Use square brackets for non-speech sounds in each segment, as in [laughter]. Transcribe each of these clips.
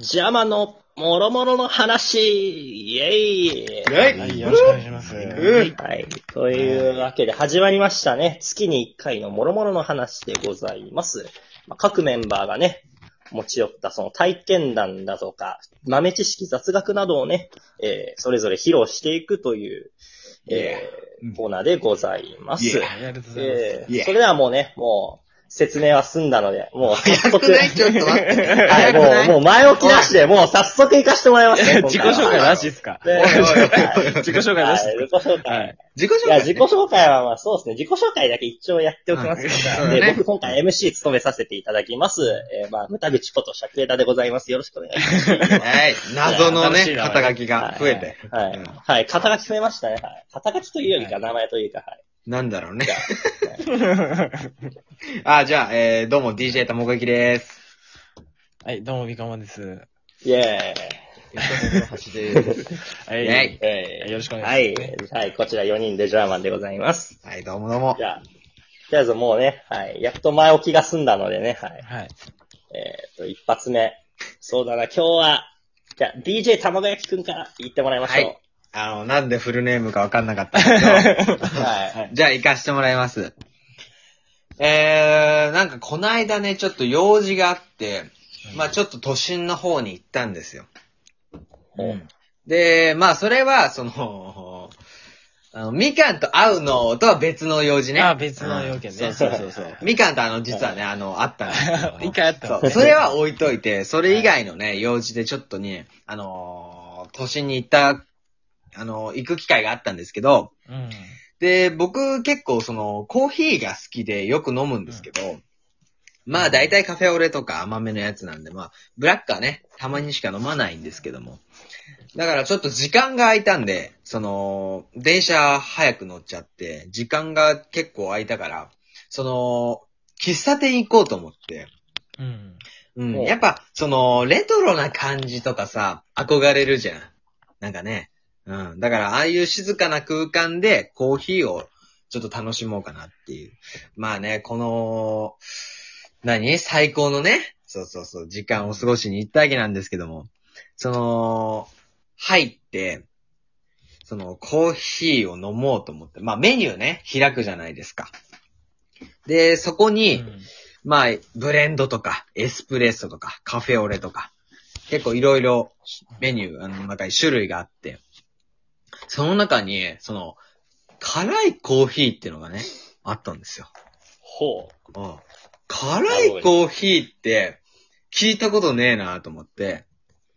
ジャマのもろもろの話イェイはい、よろしくお願いします。うんはい。というわけで始まりましたね。月に1回のもろもろの話でございます。まあ各メンバーがね、持ち寄ったその体験談だとか、豆知識雑学などをね、えーそれぞれ披露していくという、えーうんコーナーでございます。ありがとうございます。えー Yeah それではもうね、もう、説明は済んだので、もう早早くない？ちょっと待って。はい、もう、もう前置きなしで、もう早速行かしてもらいますね。自己紹介なしですか？自己紹介なし自己紹介。自己紹介自己紹介はまあそうですね。自己紹介だけ一応やっておきますはいで、僕今回 MC 務めさせていただきます。えー、まあ、むたぐちこと尺枝でございます。よろしくお願いします。[laughs] はい。謎のね肩書きが増えて。はい。うんはい。肩書き増えましたね。はい。肩書きというよりか、名前というか、はい。なんだろうね [laughs] あ、じゃあ、えー、どうも DJ たもこゆきです。はい、どうも、ビカマです。あ、イェ橋です。はい。よろしくおは願いしますい。はい。こちら4人でジャーマンでございます。はい、どうもどうもじ。ゃあ、とりあえずもうね、はい。やっと前置きが済んだのでね、はい。はい。えっ、と、一発目。そうだな、今日は、じゃあ、DJ 卵焼きくんから言ってもらいましょう。あの、なんでフルネームかわかんなかったけど。[laughs] はい。じゃあ、行かしてもらいます。えー、なんかこの間ね、ちょっと用事があって、まあちょっと都心の方に行ったんですよ。うんで、まあそれは、その、あの、みかんと会うのとは別の用事ね。あ別の要件ねうんそうそうそうそう。みかんとあの、実はね、あの、会ったんですけど一回あったの [laughs] そう、それは置いといて、それ以外のね、用事でちょっとね、あのー都心に行った、あのー行く機会があったんですけど、うん。で、僕結構その、コーヒーが好きでよく飲むんですけど、まあ大体カフェオレとか甘めのやつなんで、まあ、ブラックはね、たまにしか飲まないんですけども。だからちょっと時間が空いたんで、その、電車早く乗っちゃって、時間が結構空いたから、その、喫茶店行こうと思って、うん。うん。おやっぱ、その、レトロな感じとかさ、憧れるじゃん。なんかね。うん。だから、ああいう静かな空間でコーヒーをちょっと楽しもうかなっていう。まあね、この、何？最高のね、そうそうそう、時間を過ごしに行ったわけなんですけども、その、入って、その、コーヒーを飲もうと思って、まあメニューね、開くじゃないですか。で、そこに、まあ、ブレンドとか、エスプレッソとか、カフェオレとか、結構いろいろメニュー、あの、中に種類があって、その中に、その、辛いコーヒーっていうのがね、あったんですよ。ほうん辛いコーヒーって、聞いたことねえなと思って、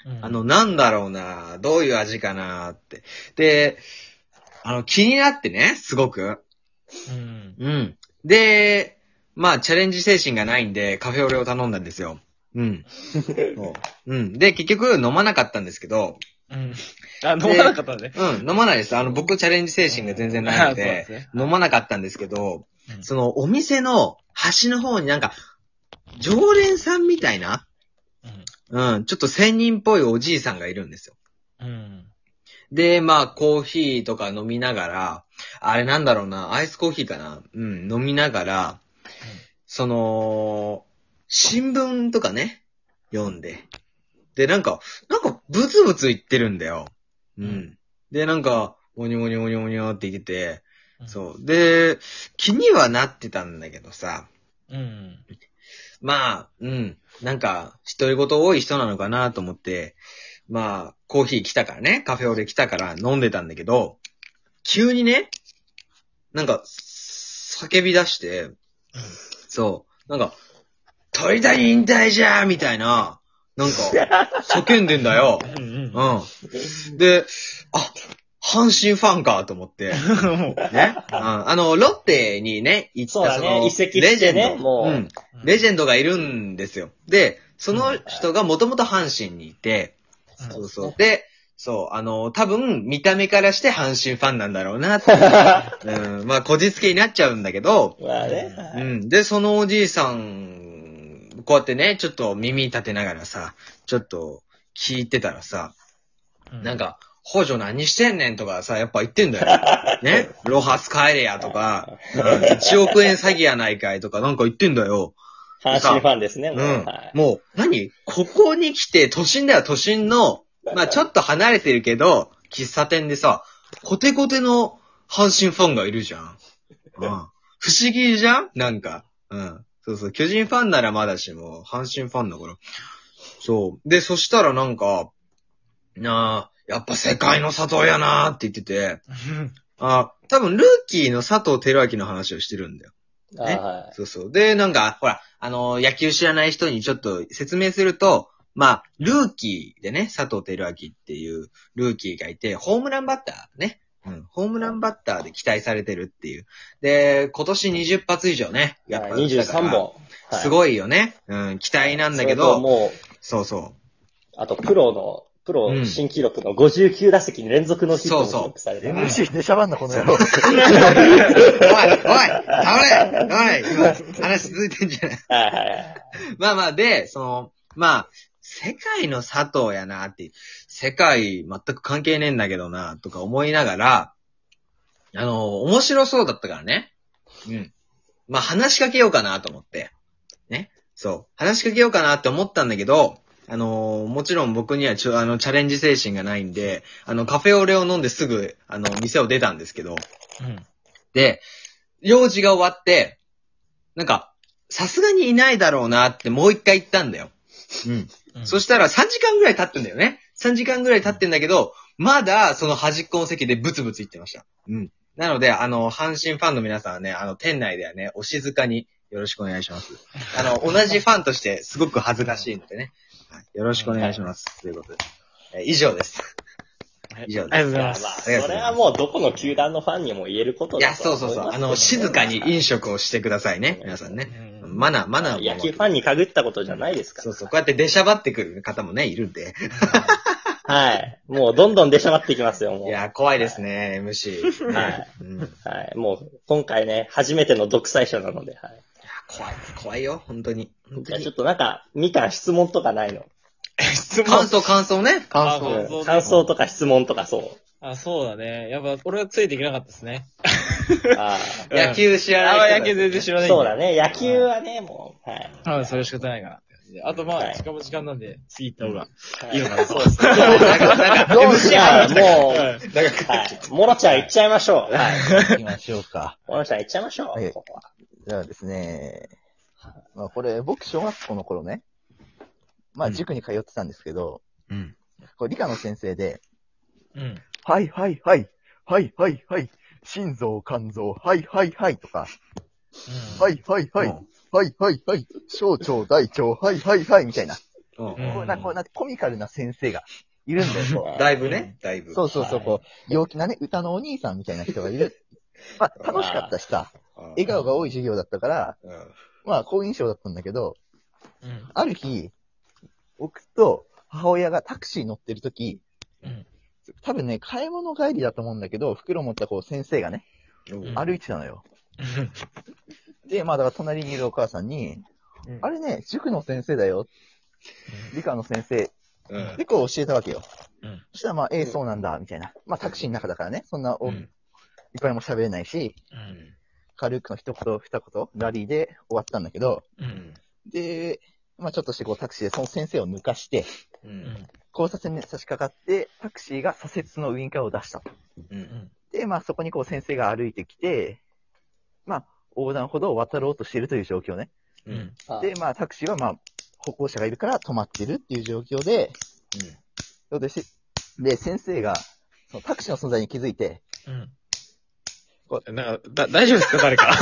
うんあの、、なんだろうなどういう味かなって。で、あの、気になってね、すごく。うん。うん。で、まあ、チャレンジ精神がないんで、カフェオレを頼んだんですよ。うん。[laughs] そううん。で、結局飲まなかったんですけど、うん。あ、飲まなかったね。うん、飲まないです。あの、僕チャレンジ精神が全然ないのあそうでで、すね飲まなかったんですけど、うんその、お店の端の方になんか、常連さんみたいな、うん、ちょっと仙人っぽいおじいさんがいるんですよ。うん。で、まあ、コーヒーとか飲みながら、あれなんだろうな、アイスコーヒーかなうん、飲みながら、その、新聞とかね、読んで。で、なんか、なんか、ブツブツ言ってるんだよ。うん。うんで、なんか、おにょおにょおにょおにょって言ってて、うん。そう。で、気にはなってたんだけどさ、うん。まあ、うん。なんか、独り言多い人なのかなと思って、まあ、コーヒー来たからね、カフェオレ来たから飲んでたんだけど、急にね、なんか、叫び出して、そう、なんか、鳥谷引退じゃーみたいな、なんか、叫んでんだよ。うん。で、あ、阪神ファンかと思って、[laughs] ね。うんあの、ロッテにね、行ったその移籍してねレジェンドもううん。レジェンドがいるんですよ。で、その人がもともと阪神にいて、そうそう。で、そう、あの、多分、見た目からして阪神ファンなんだろうなって。[laughs] うん、まあ、こじつけになっちゃうんだけど、まあね。うん。で、そのおじいさん、こうやってね、ちょっと耳立てながらさ、ちょっと聞いてたらさ、なん、か、補助何してんねんとかさ、やっぱ言ってんだよ。[laughs] ねロハス帰れやとか、1億円詐欺やないかいとかなんか言ってんだよ。阪神ファンですね、もう。うんはい。もう、何？ここに来て、都心だよ、都心の、まあちょっと離れてるけど、喫茶店でさ、コテコテの阪神ファンがいるじゃん。うん。不思議じゃん？なんか。うん。そうそう。巨人ファンならまだしも、阪神ファンだから。そう。で、そしたらなんか、なあ、やっぱ世界の佐藤やなーって言ってて、あ、多分ルーキーの佐藤輝明の話をしてるんだよ。ねあはい。そうそう。で、なんか、ほら、あの野球知らない人にちょっと説明すると、まあ、ルーキーでね、佐藤輝明っていうルーキーがいて、ホームランバッターね。うん。ホームランバッターで期待されてるっていう。で、今年20発以上ね。やっぱ、はい23本。すい。ごいよね。うん。期待なんだけど、もう、そうそあと、プロの、プロうん新記録の59打席に連続のヒットを記録されてる。MC でしゃばんな、この野郎。う。おい、おい、倒れおい、今、話続いてんじゃないはいはいはい。まあまあ、で、その、まあ、世界の佐藤やなって、世界全く関係ねえんだけどな、とか思いながら、あの、面白そうだったからね。うん。まあ話しかけようかなと思って。ね。そう。話しかけようかなって思ったんだけど、あのもちろん僕にはちょ、あの、チャレンジ精神がないんで、あの、カフェオレを飲んですぐ、あの、店を出たんですけど、うん。で、用事が終わって、なんか、さすがにいないだろうなってもう一回言ったんだよ。うん。うんそしたら3時間ぐらい経ってんだよね。3時間ぐらい経ってんだけど、まだその端っこの席でブツブツ言ってました。うん。なので、あの、阪神ファンの皆さんはね、あの、店内ではね、お静かによろしくお願いします。あの、同じファンとしてすごく恥ずかしいのでね。はい、よろしくお願いします。ということで。えー以上です。以上ですありがとうございいや、まあ、ます。それはもうどこの球団のファンにも言えることいや、そうそうそう。あの、静かに飲食をしてくださいね。皆さんね。うんマナー、マナーを野球ファンに限ったことじゃないですから。そうそう。こうやって出しゃばってくる方もね、いるんで。はい。もうどんどん出しゃばっていきますよ、もう。いや、怖いですね、MC。はいうん。いやはい。もう、今回ね、初めての独裁者なので、はい。怖い、怖いよ、本当に。本当じゃあちょにっとなんか、みかん質問とかないの？質問？感想、感想ね。あ感想。感想感想とか質問とかそう。あ、そうだね。やっぱ、俺はついていけなかったですね。[laughs] あ野球知らない人あ、だ野球全然知らあ。ない。そうだね。野球はね、もう、はい。はい。それは仕方ないかなって感じで。あと、まあ、はい時間も時間なんで、次行った方がはいいいのかなと。そうですね。どうじゃあ、[laughs] もう、はい。モロちゃん行っちゃいましょう。はい。行きましょうか。モロちゃん行っちゃいましょう。はいここはじゃあですね、まあこれ、僕、小学校の頃ね、まあ塾に通ってたんですけど、うん。これ理科の先生で、うん。はいはいはい、はいはいはい、心臓、肝臓、はいはいはいとか、はいはいはい、うんはいはいはい、小腸、大腸、はいはいはいみたいな、うんうんこうなんかこうなんかコミカルな先生がいるんだよ。こうだいぶね、だいぶ。そうそうそう、はいこう、陽気なね、歌のお兄さんみたいな人がいる。まあ、楽しかったしさ、うん。笑顔が多い授業だったから、うん。まあ、好印象だったんだけど、うん。ある日、僕と母親がタクシー乗ってる時、うん。多分ね、買い物帰りだと思うんだけど、袋持ったこう先生がね、うん歩いてたのよ。で、まあだから隣にいるお母さんに、うんあれね、塾の先生だよ。理科の先生。うん。で、こう教えたわけよ。うんそしたらまあ、ええ、そうなんだ、みたいな。まあタクシーの中だからね、そんなお、うんいっぱいも喋れないし、うん。軽くの一言二言、ラリーで終わったんだけど、うん。で、まあちょっとしてこうタクシーでその先生を抜かして、う。うんん。交差点に差し掛かって、タクシーが左折のウインカーを出したと。うん。で、まあそこにこう先生が歩いてきて、まあ横断歩道を渡ろうとしているという状況ね。うん。で、まあタクシーはまあ歩行者がいるから止まってるっていう状況で、そうです。で、先生が、そのタクシーの存在に気づいて、うん。なんか、だ、大丈夫ですか誰か？[laughs]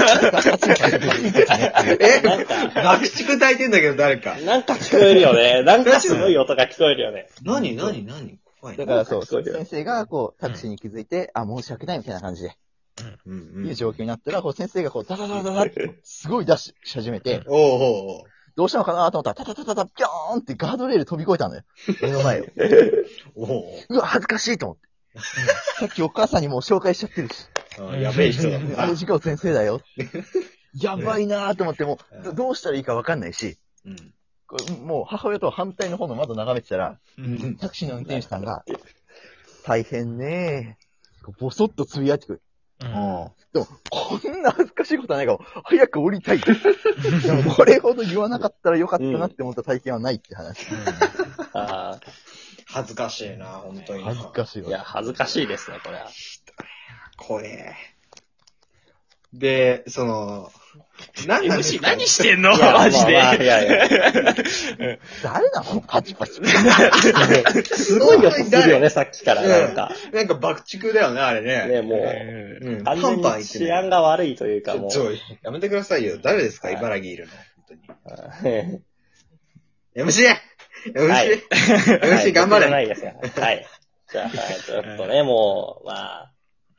えなんか、爆竹炊いてんだけど、誰か。なんか聞こえるよね。なんかすごい音が聞こえるよね。何何何？怖いな。だからそう、先生がこうタクシーに気づいて、あ、申し訳ないみたいな感じで、うんいう状況になったら、こう先生がこうダダダダダって、すごいダッシュし始めて、おうおうおうどうしたのかなと思ったら、タタタタタ、ピョーンってガードレール飛び越えたのよ。目の前を。おううわ、恥ずかしいと思って。さっきお母さんにもう紹介しちゃってるし。やべえ人だあれ、授業先生だよ。[laughs] やばいなーと思って、もう、どどうしたらいいかわかんないし、うん。これもう母親と反対の方の窓眺めてたら、うん。タクシーの運転手さんが、大変ねー。ボソッとつぶやいてくる。うん。でも、こんな恥ずかしいことはないから、早く降りたい。[laughs] でも、これほど言わなかったらよかったなって思った体験はないって話。あ恥ずかしいな、本当にな。恥ずかしいーいや、わ。恥ずかしいですね、これは。怖え。で、その、何なんです MC か何してんの？いやマジで。まあまあいやいや。[laughs] 誰なの？パチパチ。[laughs] すごい音するよね、さっきから。なんか。なんか爆竹だよね、あれね。ね、もう、うんうん。完全に治安が悪いというか、もう。ちょ、やめてくださいよ。誰ですか、はい茨城いるの。本当に。[laughs] はい MC! MC! はい MC 頑張れ、ないですね。はい。じゃあ、はいちょっとね、もう、まあ、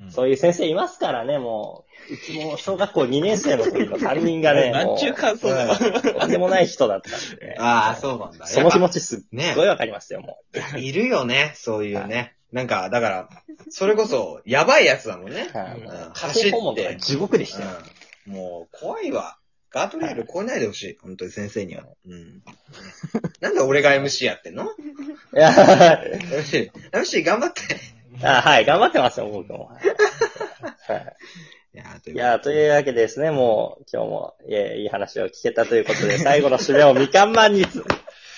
そういう先生いますからね、もう、うちも小学校2年生の時の担任がね、も [laughs] なんちゅう感想だよ。う、なんでもない人だったんでね。ああ、そうなんだ。その気持ちすっねごいわかりますよ、もいるよね、そういうね。なんか、だから、それこそ、やばいやつだもんね。う。はいうん家庭訪問とか地獄でしたよ。うんもう、怖いわ。ガートレール超えないでほしい。本当に先生には。うん。[laughs] なんで俺が MC やってんの？いや、[laughs] ?MC、MC 頑張って。あはい、頑張ってますよ、僕も。[laughs] はいいやーといいやー、というわけでですね、もう、今日も、えーいい話を聞けたということで、最後の締めをみかんマンに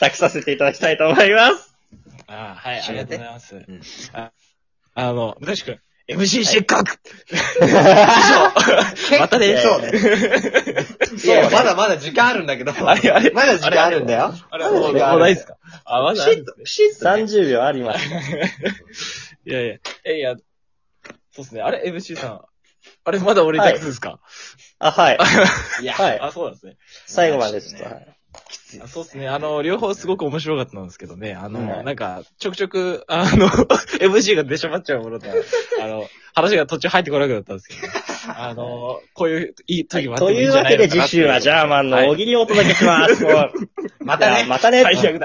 託させていただきたいと思います。あはい、ありがとうございます。んああの、むたしくん、MC 失格 [laughs] またね、[laughs] そうね。いや、まだまだ時間あるんだけど。あれあれまだ時間あるんだよ。あれ、もう、もうないですか？あ、まだあるんですねシッと30秒あります。いやいや、え、いや、そうですね。あれ、MC さん。[laughs] あれ、まだ俺だけですか、あ、はい。[laughs] いや、はい。あ、そうなんですね。最後までちょっと。はいあそうですね。あの、両方すごく面白かったんですけどね。あの、うんなんか、ちょくちょく、あの、[laughs] MC が出しゃばっちゃうものと、あの、話が途中入ってこなくなったんですけど、あの、こういう、いい時もあってもいいんじゃというわないのかなってけで次週はジャーマンの大喜利をお届けします。もうまたね。またね。最悪だ。